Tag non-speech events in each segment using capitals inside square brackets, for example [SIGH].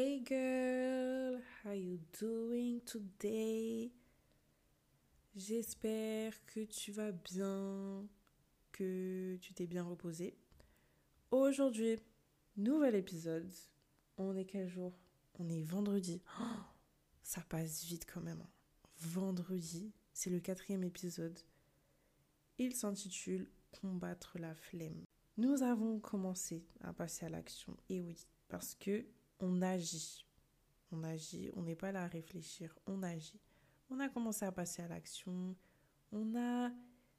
Hey girl, how you doing today? J'espère que tu vas bien, que tu t'es bien reposé. Aujourd'hui, nouvel épisode. On est quel jour? On est vendredi. Oh, ça passe vite quand même. hein. Vendredi, c'est le quatrième épisode. Il s'intitule Combattre la flemme. Nous avons commencé à passer à l'action. Et oui, parce que on agit. On agit, on n'est pas là à réfléchir, on agit. On a commencé à passer à l'action, on a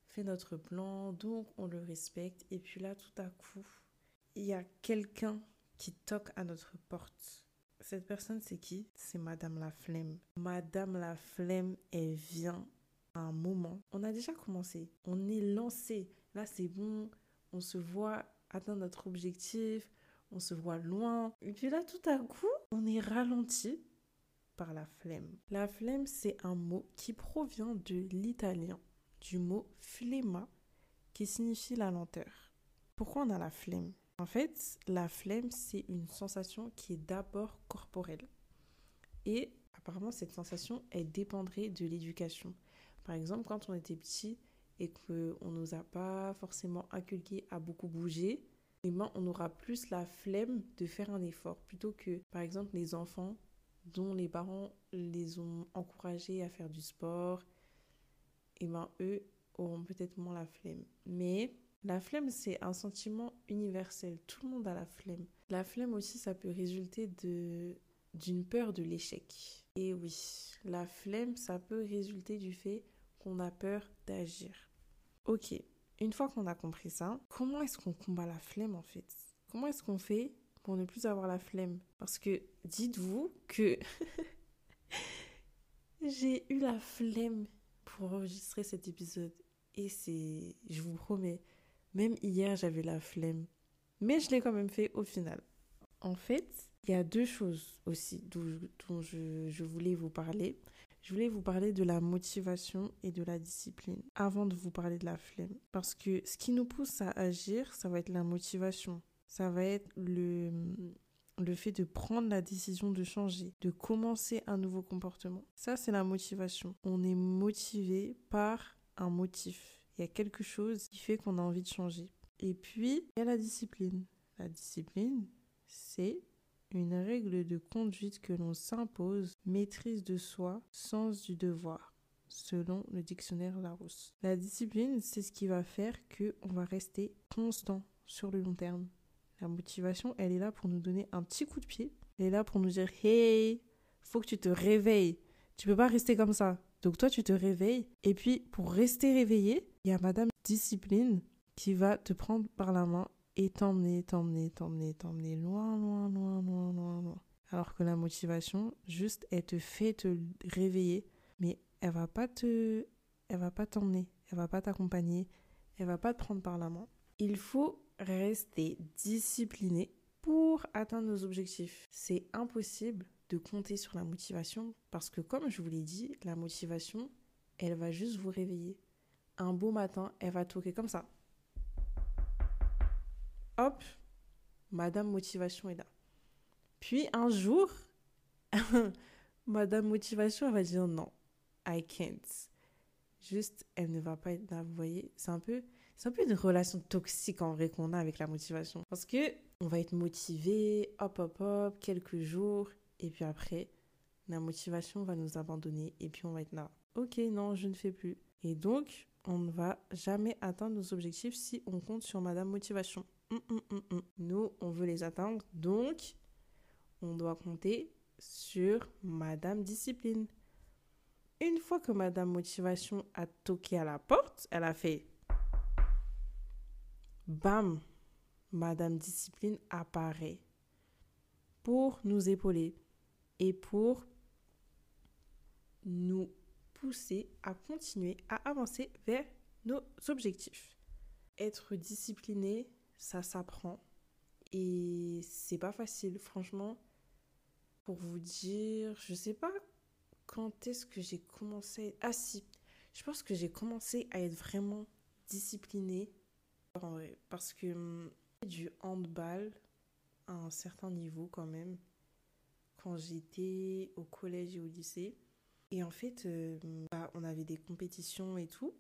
fait notre plan, donc on le respecte. Et puis là, tout à coup, il y a quelqu'un qui toque à notre porte. Cette personne, c'est qui? C'est Madame la Flemme. Madame la Flemme, elle vient à un moment. On a déjà commencé, on est lancé. Là, c'est bon, on se voit atteindre notre objectif, on se voit loin. Et puis là, tout à coup, on est ralenti par la flemme. La flemme, c'est un mot qui provient de l'italien, du mot flemma, qui signifie la lenteur. Pourquoi on a la flemme? En fait, la flemme, c'est une sensation qui est d'abord corporelle. Et apparemment, cette sensation, elle dépendrait de l'éducation. Par exemple, quand on était petit et qu'on ne nous a pas forcément inculqué à beaucoup bouger, eh ben, on aura plus la flemme de faire un effort plutôt que, par exemple, les enfants dont les parents les ont encouragés à faire du sport, et ben, eux auront peut-être moins la flemme. Mais la flemme, c'est un sentiment universel. Tout le monde a la flemme. La flemme aussi, ça peut résulter de d'une peur de l'échec. Et oui, la flemme, ça peut résulter du fait qu'on a peur d'agir. Ok, une fois qu'on a compris ça, comment est-ce qu'on combat la flemme en fait? Comment est-ce qu'on fait pour ne plus avoir la flemme? Parce que dites-vous que [LAUGHS] j'ai eu la flemme pour enregistrer cet épisode. Et c'est, je vous promets, même hier j'avais la flemme. Mais je l'ai quand même fait au final. En fait, il y a deux choses aussi dont, je, je voulais vous parler. Je voulais vous parler de la motivation et de la discipline avant de vous parler de la flemme. Parce que ce qui nous pousse à agir, ça va être la motivation. Ça va être le, le fait de prendre la décision de changer, de commencer un nouveau comportement. Ça, c'est la motivation. On est motivé par un motif. Il y a quelque chose qui fait qu'on a envie de changer. Et puis, il y a la discipline. La discipline, c'est une règle de conduite que l'on s'impose, maîtrise de soi, sens du devoir, selon le dictionnaire Larousse. La discipline, c'est ce qui va faire que on va rester constant sur le long terme. La motivation, elle est là pour nous donner un petit coup de pied. Elle est là pour nous dire "Hey, faut que tu te réveilles. Tu peux pas rester comme ça." Donc toi, tu te réveilles et puis pour rester réveillé, il y a madame discipline qui va te prendre par la main et t'emmener, t'emmener, t'emmener, t'emmener loin, loin, loin, loin, loin, loin. Alors que la motivation, juste, elle te fait te réveiller, mais elle va pas te, elle va pas t'emmener, elle va pas t'accompagner, elle va pas te prendre par la main. Il faut rester discipliné pour atteindre nos objectifs. C'est impossible de compter sur la motivation parce que, comme je vous l'ai dit, la motivation, elle va juste vous réveiller. Un beau matin, elle va toquer comme ça hop, Madame Motivation est là. Puis un jour, [LAUGHS] Madame Motivation, va dire non, I can't. Juste, elle ne va pas être là, vous voyez. C'est un peu, un peu une relation toxique en vrai qu'on a avec la motivation. Parce que on va être motivé, hop, hop, hop, quelques jours, et puis après, la motivation va nous abandonner, et puis on va être là. Ok, non, je ne fais plus. Et donc, on ne va jamais atteindre nos objectifs si on compte sur Madame Motivation. Hum, hum, hum. Nous, on veut les atteindre, donc on doit compter sur Madame Discipline. Une fois que Madame Motivation a toqué à la porte, elle a fait Bam Madame Discipline apparaît pour nous épauler et pour nous pousser à continuer à avancer vers nos objectifs. Être discipliné, ça s'apprend et c'est pas facile franchement pour vous dire je sais pas quand est-ce que j'ai commencé ah si je pense que j'ai commencé à être vraiment disciplinée en vrai, parce que hum, du handball à un certain niveau quand même quand j'étais au collège et au lycée. Et en fait, euh, bah, on avait des compétitions et tout.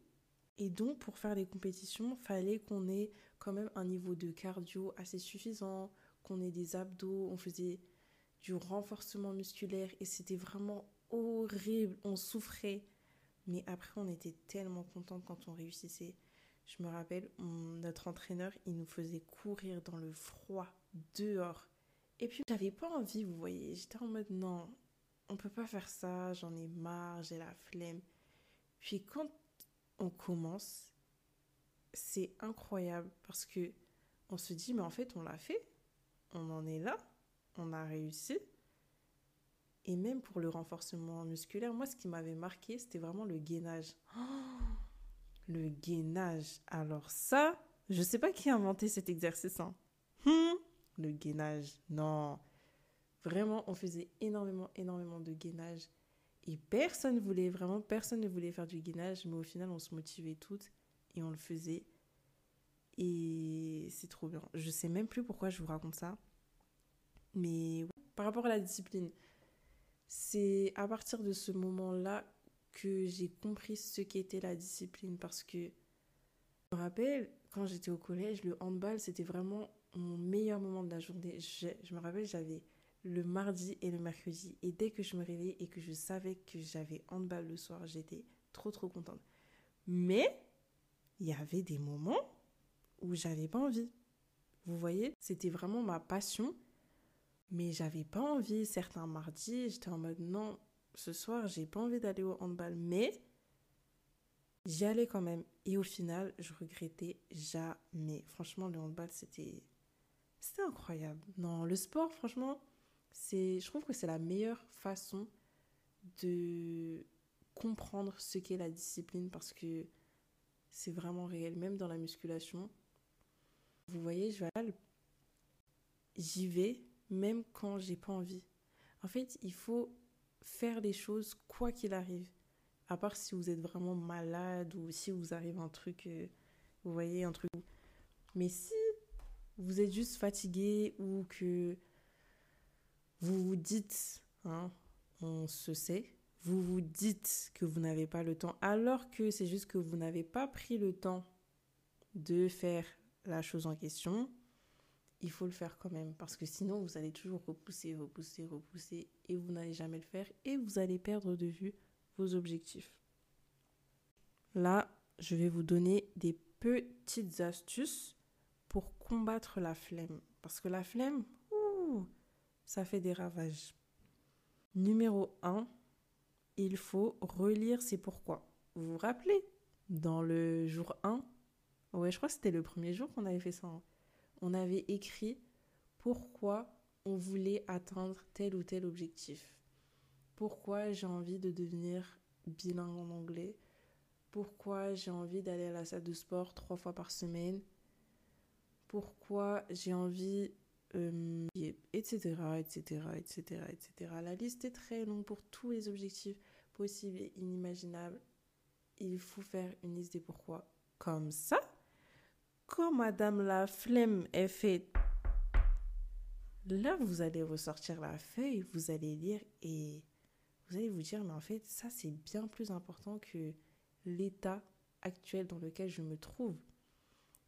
Et donc, pour faire des compétitions, fallait qu'on ait quand même un niveau de cardio assez suffisant, qu'on ait des abdos, on faisait du renforcement musculaire et c'était vraiment horrible, on souffrait. Mais après, on était tellement contente quand on réussissait. Je me rappelle, notre entraîneur, il nous faisait courir dans le froid, dehors. Et puis, j'avais pas envie, vous voyez. J'étais en mode, non, on peut pas faire ça, j'en ai marre, j'ai la flemme. Puis, quand on commence, c'est incroyable parce que on se dit, mais en fait, on l'a fait, on en est là, on a réussi. Et même pour le renforcement musculaire, moi, ce qui m'avait marqué, c'était vraiment le gainage. [GASPS] le gainage. Alors ça, je sais pas qui a inventé cet exercice. Hein. Hmm, le gainage, non. Vraiment, on faisait énormément, énormément de gainage. Et personne voulait, vraiment, personne ne voulait faire du gainage. Mais au final, on se motivait toutes et on le faisait. Et c'est trop bien. Je sais même plus pourquoi je vous raconte ça. Mais par rapport à la discipline, c'est à partir de ce moment-là que j'ai compris ce qu'était la discipline parce que je me rappelle quand j'étais au collège, le handball c'était vraiment mon meilleur moment de la journée. Je, je me rappelle, j'avais le mardi et le mercredi et dès que je me réveillais et que je savais que j'avais handball le soir, j'étais trop trop contente. Mais il y avait des moments où j'avais pas envie. Vous voyez, c'était vraiment ma passion mais j'avais pas envie. Certains mardis, j'étais en mode non, ce soir, j'ai pas envie d'aller au handball. Mais j'y allais quand même. Et au final, je regrettais jamais. Franchement, le handball, c'était. C'était incroyable. Non, le sport, franchement, c'est. Je trouve que c'est la meilleure façon de comprendre ce qu'est la discipline parce que c'est vraiment réel, même dans la musculation. Vous voyez, je vais j'y vais même quand j'ai pas envie. En fait, il faut faire les choses quoi qu'il arrive. À part si vous êtes vraiment malade ou si vous arrive un truc, euh, vous voyez, un truc. Mais si vous êtes juste fatigué ou que vous vous dites, hein, on se sait, vous vous dites que vous n'avez pas le temps, alors que c'est juste que vous n'avez pas pris le temps de faire la chose en question, il faut le faire quand même parce que sinon vous allez toujours repousser, repousser, repousser et vous n'allez jamais le faire et vous allez perdre de vue vos objectifs. Là, je vais vous donner des petites astuces pour combattre la flemme. Parce que la flemme, ça fait des ravages. Numéro 1, il faut relire c'est pourquoi. Vous vous rappelez dans le jour 1 Ouais, je crois que c'était le premier jour qu'on avait fait ça. Hein on avait écrit pourquoi on voulait atteindre tel ou tel objectif. Pourquoi j'ai envie de devenir bilingue en anglais? Pourquoi j'ai envie d'aller à la salle de sport trois fois par semaine? Pourquoi j'ai envie, etc., etc., etc., etc. La liste est très longue pour tous les objectifs possibles et inimaginables. Il faut faire une liste des pourquoi. Comme ça, quand Madame la flemme est faite, là, vous allez ressortir la feuille, vous allez lire et vous allez vous dire, mais en fait, ça, c'est bien plus important que l'état actuel dans lequel je me trouve.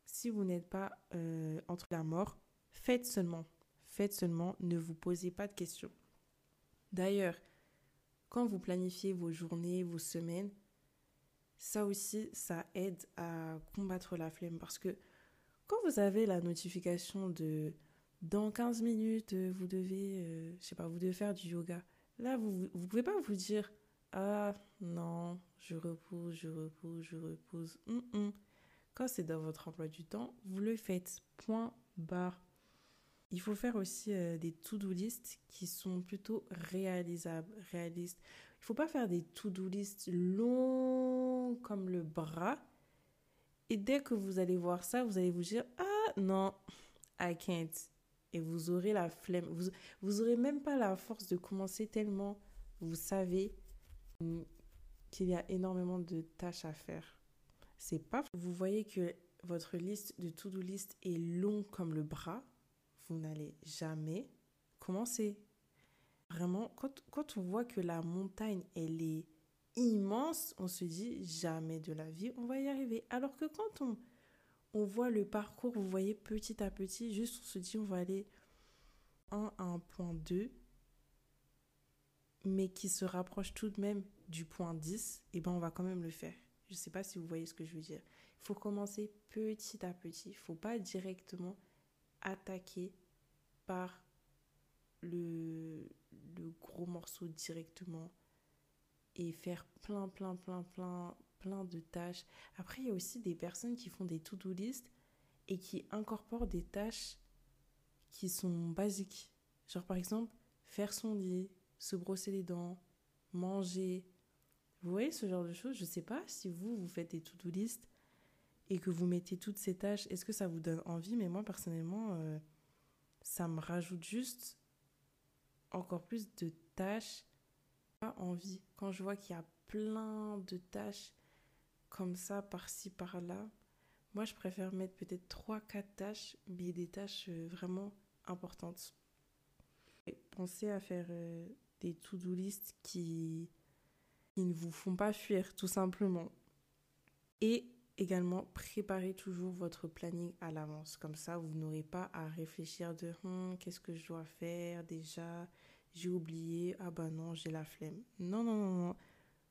Si vous n'êtes pas euh, entre la mort, faites seulement. Faites seulement, ne vous posez pas de questions. D'ailleurs, quand vous planifiez vos journées, vos semaines, ça aussi, ça aide à combattre la flemme parce que quand vous avez la notification de dans 15 minutes, vous devez, euh, je sais pas, vous devez faire du yoga. Là, vous ne pouvez pas vous dire Ah non, je repose, je repose, je repose. Quand c'est dans votre emploi du temps, vous le faites. Point barre. Il faut faire aussi euh, des to-do list qui sont plutôt réalisables, réalistes. Il ne faut pas faire des to-do list longs comme le bras et dès que vous allez voir ça, vous allez vous dire Ah non, I can't. Et vous aurez la flemme. Vous, vous aurez même pas la force de commencer tellement vous savez qu'il y a énormément de tâches à faire. C'est pas. Vous voyez que votre liste de to-do list est long comme le bras. Vous n'allez jamais commencer. Vraiment, quand, on voit que la montagne, elle est immense, on se dit jamais de la vie, on va y arriver. Alors que quand on, on voit le parcours, vous voyez petit à petit, juste on se dit on va aller 1 à un point 2, mais qui se rapproche tout de même du point 10, et ben on va quand même le faire. Je ne sais pas si vous voyez ce que je veux dire. Il faut commencer petit à petit. Il ne faut pas directement attaquer le gros morceau directement et faire plein, plein, plein, plein, plein de tâches. Après, il y a aussi des personnes qui font des to-do list et qui incorporent des tâches qui sont basiques. Genre, par exemple, faire son lit, se brosser les dents, manger. Vous voyez ce genre de choses? Je ne sais pas si vous, vous faites des to-do list et que vous mettez toutes ces tâches, est-ce que ça vous donne envie? Mais moi, personnellement, euh, ça me rajoute juste encore plus de tâches. Pas envie. Quand je vois qu'il y a plein de tâches comme ça, par-ci, par-là, moi, je préfère mettre peut-être 3-4 tâches, mais des tâches euh, vraiment importantes. Pensez à faire euh, des to-do list qui, qui ne vous font pas fuir, tout simplement. Et également, préparez toujours votre planning à l'avance. Comme ça, vous n'aurez pas à réfléchir de hum, qu'est-ce que je dois faire déjà, j'ai oublié, ah bah non, j'ai la flemme. Non, non, non, non.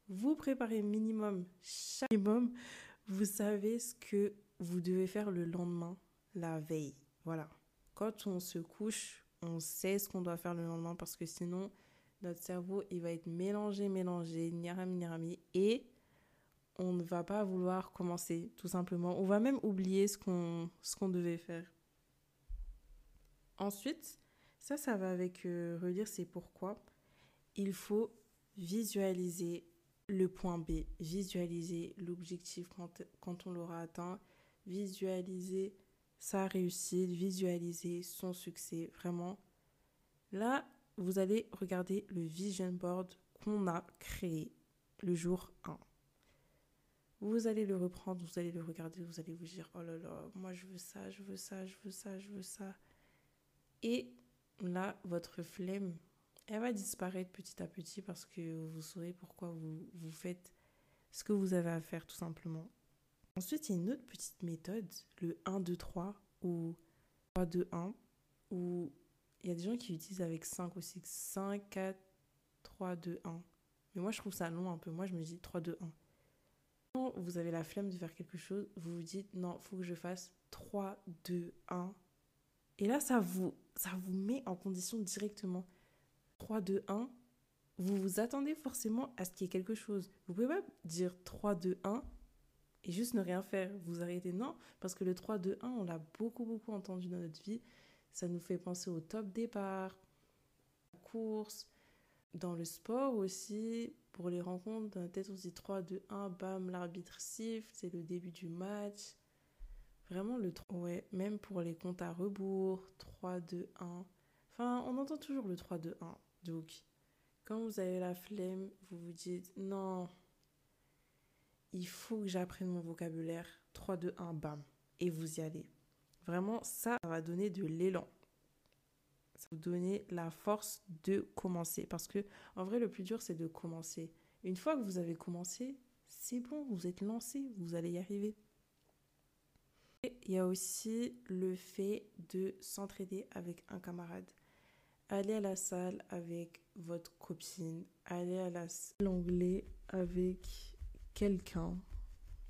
Vous préparez minimum, chaque minimum, vous savez ce que vous devez faire le lendemain, la veille. Voilà. Quand on se couche, on sait ce qu'on doit faire le lendemain parce que sinon, notre cerveau, il va être mélangé, mélangé, niarami, niarami, et on ne va pas vouloir commencer, tout simplement. On va même oublier ce qu'on devait faire. Ensuite, ça, ça va avec euh, relire c'est pourquoi. Il faut visualiser le point B, visualiser l'objectif quand, quand on l'aura atteint, visualiser sa réussite, visualiser son succès. Vraiment, là, vous allez regarder le vision board qu'on a créé le jour 1. Vous allez le reprendre, vous allez le regarder, vous allez vous dire, oh là là, moi je veux ça, je veux ça, je veux ça, je veux ça. Et là, votre flemme, elle va disparaître petit à petit parce que vous saurez pourquoi vous, faites ce que vous avez à faire tout simplement. Ensuite, il y a une autre petite méthode, le 1, 2, 3 ou 3, 2, 1, où il y a des gens qui utilisent avec 5 aussi. 5, 4, 3, 2, 1. Mais moi, je trouve ça long un peu. Moi, je me dis 3, 2, 1. Quand vous avez la flemme de faire quelque chose, vous vous dites non, faut que je fasse 3, 2, 1. Et là, ça vous, ça vous met en condition directement. 3, 2, 1. Vous vous attendez forcément à ce qu'il y ait quelque chose. Vous pouvez pas dire 3, 2, 1 et juste ne rien faire. Vous arrêtez. Non, parce que le 3, 2, 1, on l'a beaucoup, beaucoup entendu dans notre vie. Ça nous fait penser au top départ, course, dans le sport aussi, pour les rencontres, dans la tête on se dit 3, 2, 1, bam, l'arbitre siffle, c'est le début du match. Vraiment le 3, ouais, même pour les comptes à rebours, 3, 2, 1. Enfin, on entend toujours le 3, 2, 1. Donc, quand vous avez la flemme, vous vous dites non, il faut que j'apprenne mon vocabulaire. 3, 2, 1, bam. Et vous y allez. Vraiment, ça, ça va donner de l'élan. Ça vous donner la force de commencer. Parce que, en vrai, le plus dur, c'est de commencer. Une fois que vous avez commencé, c'est bon, vous êtes lancé, vous allez y arriver. Et il y a aussi le fait de s'entraider avec un camarade. Aller à la salle avec votre copine, aller à la l'anglais avec quelqu'un.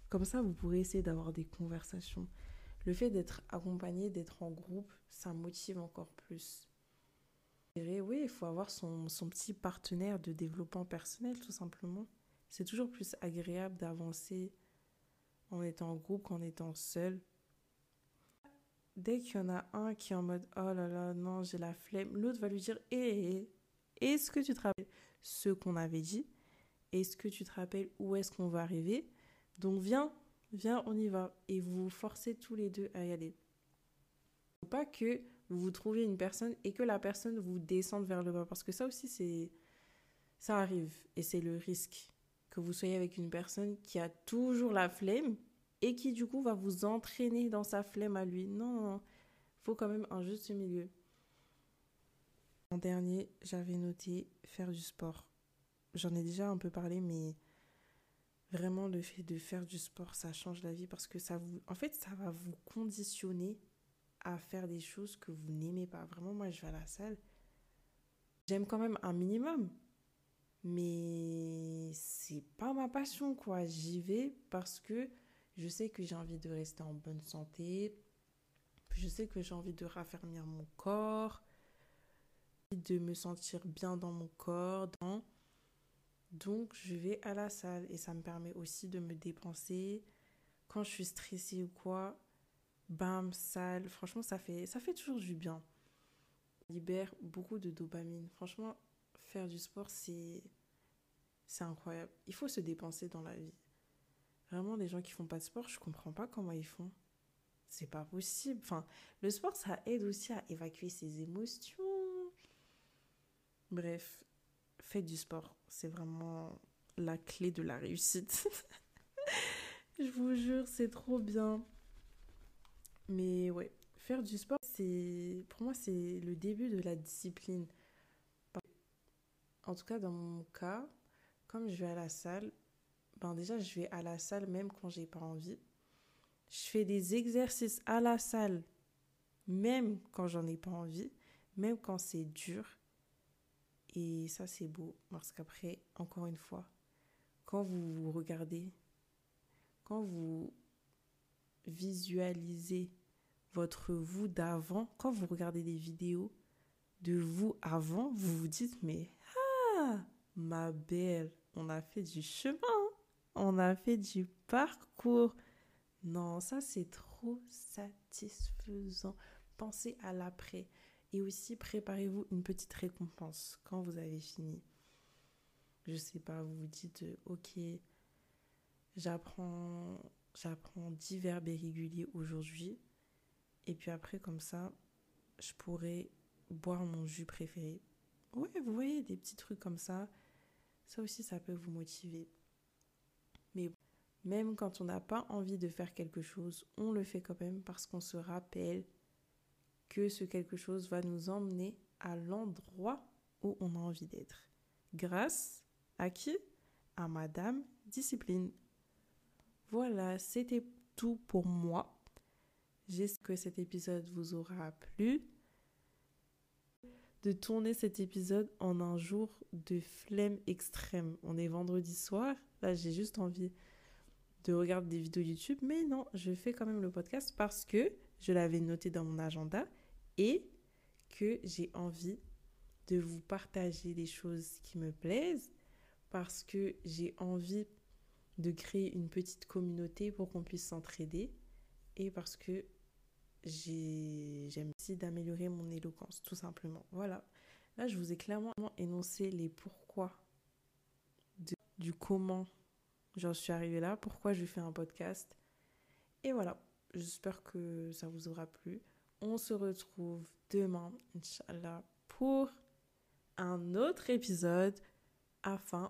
Comme ça, vous pourrez essayer d'avoir des conversations. Le fait d'être accompagné, d'être en groupe, ça motive encore plus. Oui, il faut avoir son, petit partenaire de développement personnel, tout simplement. C'est toujours plus agréable d'avancer en étant en groupe qu'en étant seul. Dès qu'il y en a un qui est en mode oh là là, non, j'ai la flemme, l'autre va lui dire hé, est-ce que tu te rappelles ce qu'on avait dit? Est-ce que tu te rappelles où est-ce qu'on va arriver? Donc viens, viens, on y va. Et vous vous forcez tous les deux à y aller. Faut pas que vous trouvez une personne et que la personne vous descende vers le bas. Parce que ça aussi, c'est. Ça arrive. Et c'est le risque. Que vous soyez avec une personne qui a toujours la flemme et qui, du coup, va vous entraîner dans sa flemme à lui. Non, non, non. Faut quand même un juste milieu. En dernier, j'avais noté faire du sport. J'en ai déjà un peu parlé, mais vraiment le fait de faire du sport, ça change la vie parce que ça vous, en fait, ça va vous conditionner à faire des choses que vous n'aimez pas. Vraiment, moi, je vais à la salle. J'aime quand même un minimum, mais c'est pas ma passion, quoi. J'y vais parce que je sais que j'ai envie de rester en bonne santé. Je sais que j'ai envie de raffermir mon corps de me sentir bien dans mon corps. Donc, je vais à la salle et ça me permet aussi de me dépenser. Quand je suis stressée ou quoi, bam, salle. Franchement, ça fait, ça fait toujours du bien. Libère beaucoup de dopamine. Franchement, faire du sport, c'est, c'est incroyable. Il faut se dépenser dans la vie. Vraiment, les gens qui font pas de sport, je comprends pas comment ils font. C'est pas possible. Enfin, le sport, ça aide aussi à évacuer ses émotions Bref, faites du sport. C'est vraiment la clé de la réussite. [LAUGHS] Je vous jure, c'est trop bien. Mais ouais, faire du sport, c'est pour moi, c'est le début de la discipline. En tout cas, dans mon cas, comme je vais à la salle, ben déjà, je vais à la salle même quand j'ai pas envie. Je fais des exercices à la salle, même quand j'en ai pas envie, même quand c'est dur. Et ça, c'est beau parce qu'après, encore une fois, quand vous vous regardez, quand vous visualisez votre vous d'avant, quand vous regardez des vidéos de vous avant, vous vous dites, mais ah, ma belle, on a fait du chemin, on a fait du parcours. Non, ça c'est trop satisfaisant. Pensez à l'après. Et aussi, préparez-vous une petite récompense quand vous avez fini. Je sais pas, vous vous dites, ok, j'apprends, j'apprends 10 verbes irréguliers aujourd'hui. Et puis après, comme ça, je pourrais boire mon jus préféré. Ouais, vous voyez, des petits trucs comme ça. Ça aussi, ça peut vous motiver. Mais même quand on n'a pas envie de faire quelque chose, on le fait quand même parce qu'on se rappelle que ce quelque chose va nous emmener à l'endroit où on a envie d'être. Grâce à qui? À Madame Discipline. Voilà, c'était tout pour moi. J'espère que cet épisode vous aura plu. De tourner cet épisode en un jour de flemme extrême. On est vendredi soir. Là, j'ai juste envie de regarder des vidéos YouTube. Mais non, je fais quand même le podcast parce que je l'avais noté dans mon agenda et que j'ai envie de vous partager des choses qui me plaisent parce que j'ai envie de créer une petite communauté pour qu'on puisse s'entraider et parce que j'aime aussi d'améliorer mon éloquence, tout simplement. Voilà. Là, je vous ai clairement énoncé les pourquoi du comment j'en suis arrivée là, pourquoi je fais un podcast. Et voilà, j'espère que ça vous aura plu. On se retrouve demain, Inch'Allah, pour un autre épisode afin